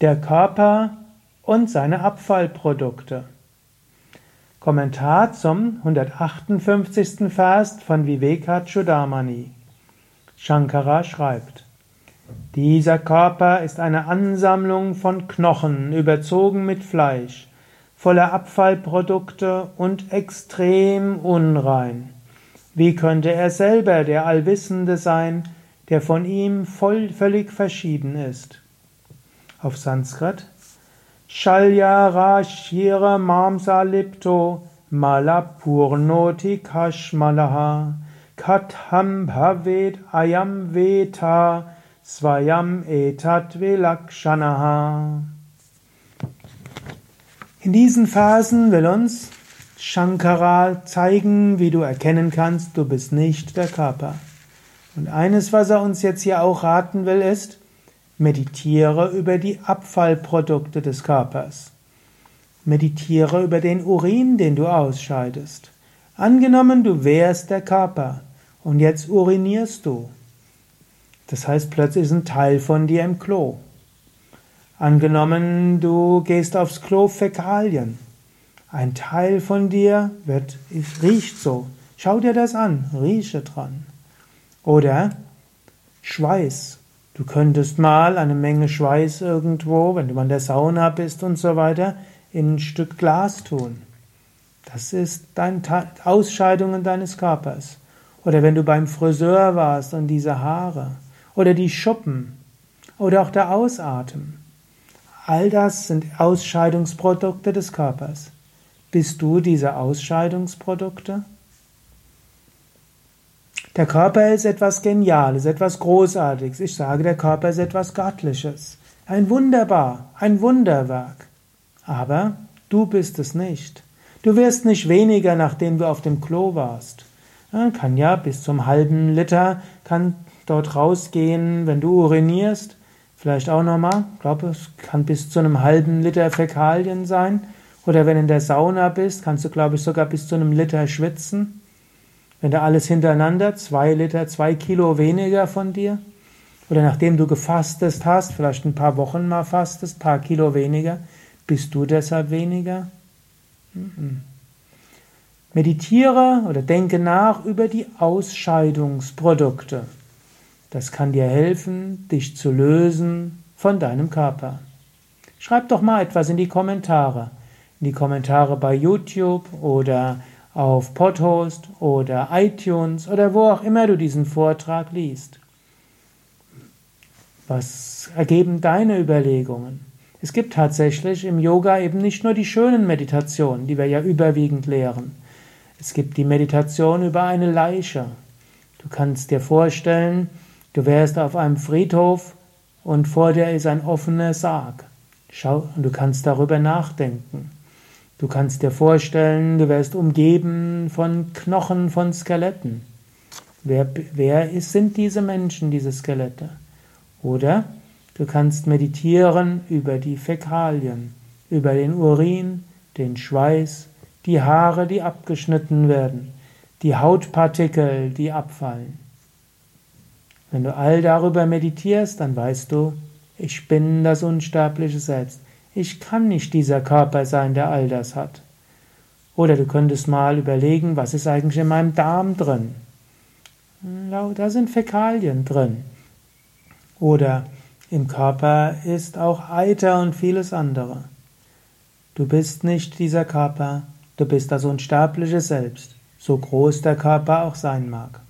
Der Körper und seine Abfallprodukte. Kommentar zum 158. Vers von Vivekachudamani. Shankara schreibt, dieser Körper ist eine Ansammlung von Knochen, überzogen mit Fleisch, voller Abfallprodukte und extrem unrein. Wie könnte er selber der Allwissende sein, der von ihm voll, völlig verschieden ist? Auf Sanskrit. Shalya Rashira Mamsa Lipto Malapurnoti Kashmalaha Katham Bhavet Ayam Veta Svayam Etat Vilakshanaha. In diesen Phasen will uns Shankara zeigen, wie du erkennen kannst, du bist nicht der Körper. Und eines, was er uns jetzt hier auch raten will, ist, Meditiere über die Abfallprodukte des Körpers. Meditiere über den Urin, den du ausscheidest. Angenommen, du wärst der Körper und jetzt urinierst du. Das heißt, plötzlich ist ein Teil von dir im Klo. Angenommen, du gehst aufs Klo Fäkalien. Ein Teil von dir wird, riecht so. Schau dir das an, rieche dran. Oder Schweiß. Du könntest mal eine Menge Schweiß irgendwo, wenn du an der Sauna bist und so weiter, in ein Stück Glas tun. Das ist dein Ausscheidungen deines Körpers. Oder wenn du beim Friseur warst und diese Haare. Oder die Schuppen. Oder auch der Ausatmen. All das sind Ausscheidungsprodukte des Körpers. Bist du diese Ausscheidungsprodukte? Der Körper ist etwas Geniales, etwas Großartiges. Ich sage, der Körper ist etwas Göttliches. Ein Wunderbar, ein Wunderwerk. Aber du bist es nicht. Du wirst nicht weniger, nachdem du auf dem Klo warst. Ja, kann ja bis zum halben Liter, kann dort rausgehen, wenn du urinierst. Vielleicht auch nochmal. Ich glaube, es kann bis zu einem halben Liter Fäkalien sein. Oder wenn du in der Sauna bist, kannst du, glaube ich, sogar bis zu einem Liter schwitzen. Wenn du alles hintereinander, zwei Liter, zwei Kilo weniger von dir, oder nachdem du gefastet hast, vielleicht ein paar Wochen mal fastest, paar Kilo weniger, bist du deshalb weniger? Meditiere oder denke nach über die Ausscheidungsprodukte. Das kann dir helfen, dich zu lösen von deinem Körper. Schreib doch mal etwas in die Kommentare. In die Kommentare bei YouTube oder auf Podhost oder iTunes oder wo auch immer du diesen Vortrag liest. Was ergeben deine Überlegungen? Es gibt tatsächlich im Yoga eben nicht nur die schönen Meditationen, die wir ja überwiegend lehren. Es gibt die Meditation über eine Leiche. Du kannst dir vorstellen, du wärst auf einem Friedhof und vor dir ist ein offener Sarg. Schau, und du kannst darüber nachdenken. Du kannst dir vorstellen, du wärst umgeben von Knochen, von Skeletten. Wer, wer ist, sind diese Menschen, diese Skelette? Oder du kannst meditieren über die Fäkalien, über den Urin, den Schweiß, die Haare, die abgeschnitten werden, die Hautpartikel, die abfallen. Wenn du all darüber meditierst, dann weißt du, ich bin das unsterbliche Selbst. Ich kann nicht dieser Körper sein, der all das hat. Oder du könntest mal überlegen, was ist eigentlich in meinem Darm drin? Da sind Fäkalien drin. Oder im Körper ist auch Eiter und vieles andere. Du bist nicht dieser Körper, du bist das unsterbliche Selbst, so groß der Körper auch sein mag.